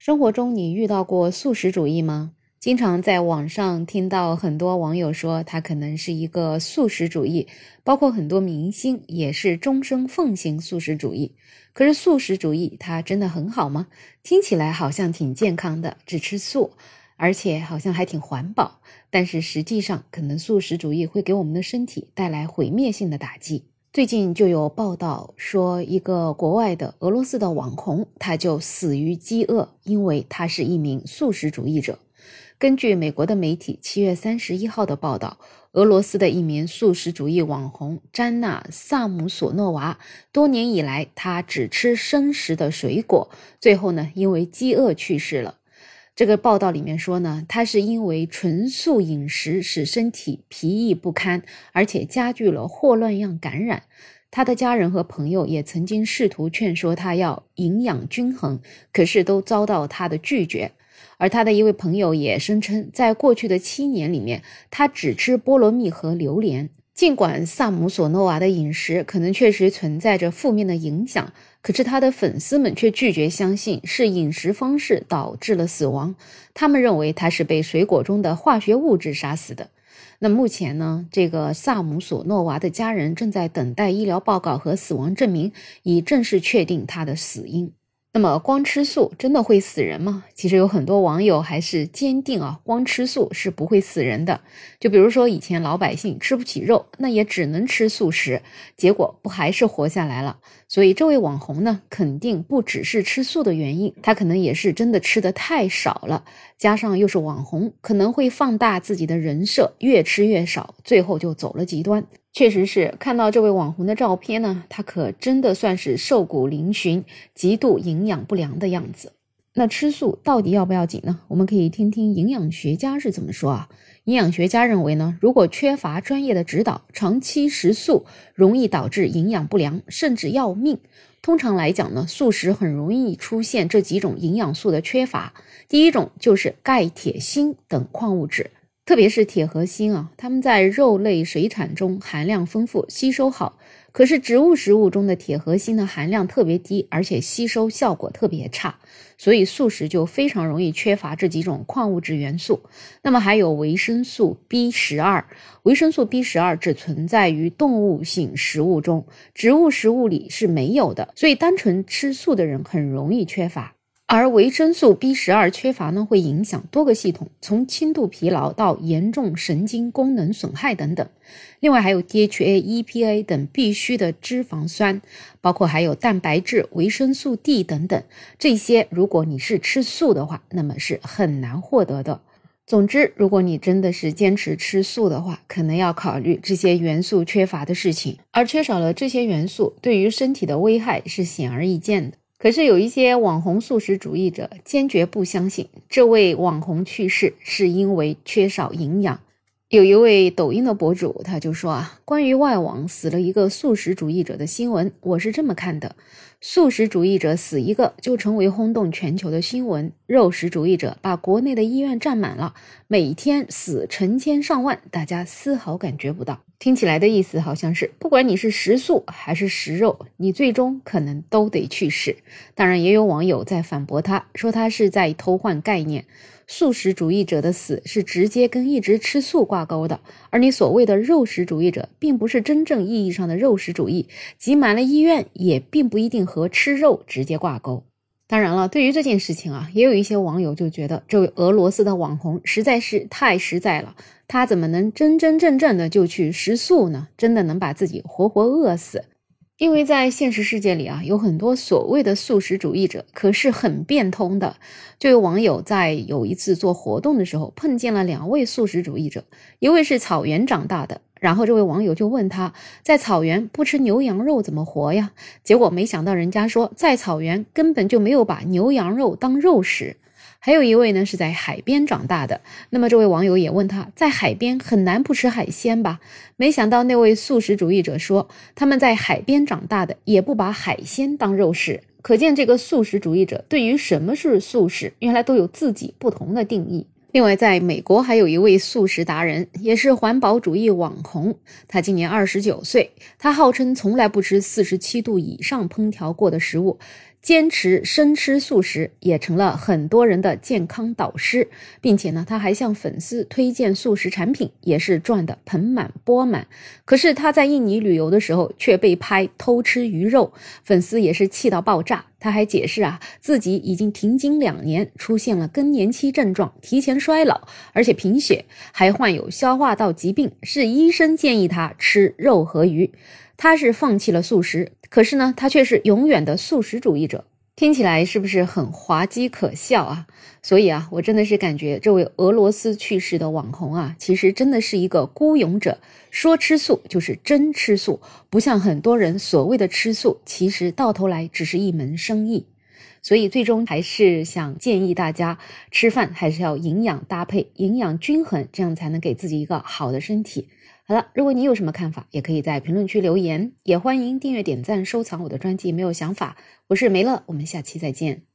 生活中你遇到过素食主义吗？经常在网上听到很多网友说他可能是一个素食主义，包括很多明星也是终生奉行素食主义。可是素食主义它真的很好吗？听起来好像挺健康的，只吃素，而且好像还挺环保。但是实际上，可能素食主义会给我们的身体带来毁灭性的打击。最近就有报道说，一个国外的俄罗斯的网红，他就死于饥饿，因为他是一名素食主义者。根据美国的媒体七月三十一号的报道，俄罗斯的一名素食主义网红詹娜·萨姆索诺娃，多年以来他只吃生食的水果，最后呢，因为饥饿去世了。这个报道里面说呢，他是因为纯素饮食使身体疲役不堪，而且加剧了霍乱样感染。他的家人和朋友也曾经试图劝说他要营养均衡，可是都遭到他的拒绝。而他的一位朋友也声称，在过去的七年里面，他只吃菠萝蜜和榴莲。尽管萨姆索诺娃的饮食可能确实存在着负面的影响，可是他的粉丝们却拒绝相信是饮食方式导致了死亡。他们认为他是被水果中的化学物质杀死的。那目前呢？这个萨姆索诺娃的家人正在等待医疗报告和死亡证明，以正式确定他的死因。那么，光吃素真的会死人吗？其实有很多网友还是坚定啊，光吃素是不会死人的。就比如说以前老百姓吃不起肉，那也只能吃素食，结果不还是活下来了？所以这位网红呢，肯定不只是吃素的原因，他可能也是真的吃的太少了，加上又是网红，可能会放大自己的人设，越吃越少，最后就走了极端。确实是看到这位网红的照片呢，他可真的算是瘦骨嶙峋、极度营养不良的样子。那吃素到底要不要紧呢？我们可以听听营养学家是怎么说啊？营养学家认为呢，如果缺乏专业的指导，长期食素容易导致营养不良，甚至要命。通常来讲呢，素食很容易出现这几种营养素的缺乏。第一种就是钙、铁、锌等矿物质。特别是铁和锌啊，它们在肉类水产中含量丰富，吸收好。可是植物食物中的铁和锌的含量特别低，而且吸收效果特别差，所以素食就非常容易缺乏这几种矿物质元素。那么还有维生素 B 十二，维生素 B 十二只存在于动物性食物中，植物食物里是没有的，所以单纯吃素的人很容易缺乏。而维生素 B 十二缺乏呢，会影响多个系统，从轻度疲劳到严重神经功能损害等等。另外还有 DHA、EPA 等必需的脂肪酸，包括还有蛋白质、维生素 D 等等。这些如果你是吃素的话，那么是很难获得的。总之，如果你真的是坚持吃素的话，可能要考虑这些元素缺乏的事情。而缺少了这些元素，对于身体的危害是显而易见的。可是有一些网红素食主义者坚决不相信，这位网红去世是因为缺少营养。有一位抖音的博主，他就说啊，关于外网死了一个素食主义者的新闻，我是这么看的：素食主义者死一个就成为轰动全球的新闻，肉食主义者把国内的医院占满了，每天死成千上万，大家丝毫感觉不到。听起来的意思好像是，不管你是食素还是食肉，你最终可能都得去世。当然，也有网友在反驳他，说他是在偷换概念。素食主义者的死是直接跟一直吃素挂钩的，而你所谓的肉食主义者，并不是真正意义上的肉食主义，挤满了医院也并不一定和吃肉直接挂钩。当然了，对于这件事情啊，也有一些网友就觉得这位俄罗斯的网红实在是太实在了，他怎么能真真正正的就去食素呢？真的能把自己活活饿死？因为在现实世界里啊，有很多所谓的素食主义者，可是很变通的。就有网友在有一次做活动的时候，碰见了两位素食主义者，一位是草原长大的，然后这位网友就问他在草原不吃牛羊肉怎么活呀？结果没想到人家说在草原根本就没有把牛羊肉当肉食。还有一位呢是在海边长大的，那么这位网友也问他在海边很难不吃海鲜吧？没想到那位素食主义者说他们在海边长大的也不把海鲜当肉食，可见这个素食主义者对于什么是素食，原来都有自己不同的定义。另外，在美国还有一位素食达人，也是环保主义网红。他今年二十九岁，他号称从来不吃四十七度以上烹调过的食物。坚持生吃素食，也成了很多人的健康导师，并且呢，他还向粉丝推荐素食产品，也是赚得盆满钵满。可是他在印尼旅游的时候却被拍偷吃鱼肉，粉丝也是气到爆炸。他还解释啊，自己已经停经两年，出现了更年期症状，提前衰老，而且贫血，还患有消化道疾病，是医生建议他吃肉和鱼。他是放弃了素食，可是呢，他却是永远的素食主义者。听起来是不是很滑稽可笑啊？所以啊，我真的是感觉这位俄罗斯去世的网红啊，其实真的是一个孤勇者。说吃素就是真吃素，不像很多人所谓的吃素，其实到头来只是一门生意。所以最终还是想建议大家，吃饭还是要营养搭配，营养均衡，这样才能给自己一个好的身体。好了，如果你有什么看法，也可以在评论区留言，也欢迎订阅、点赞、收藏我的专辑。没有想法，我是梅乐，我们下期再见。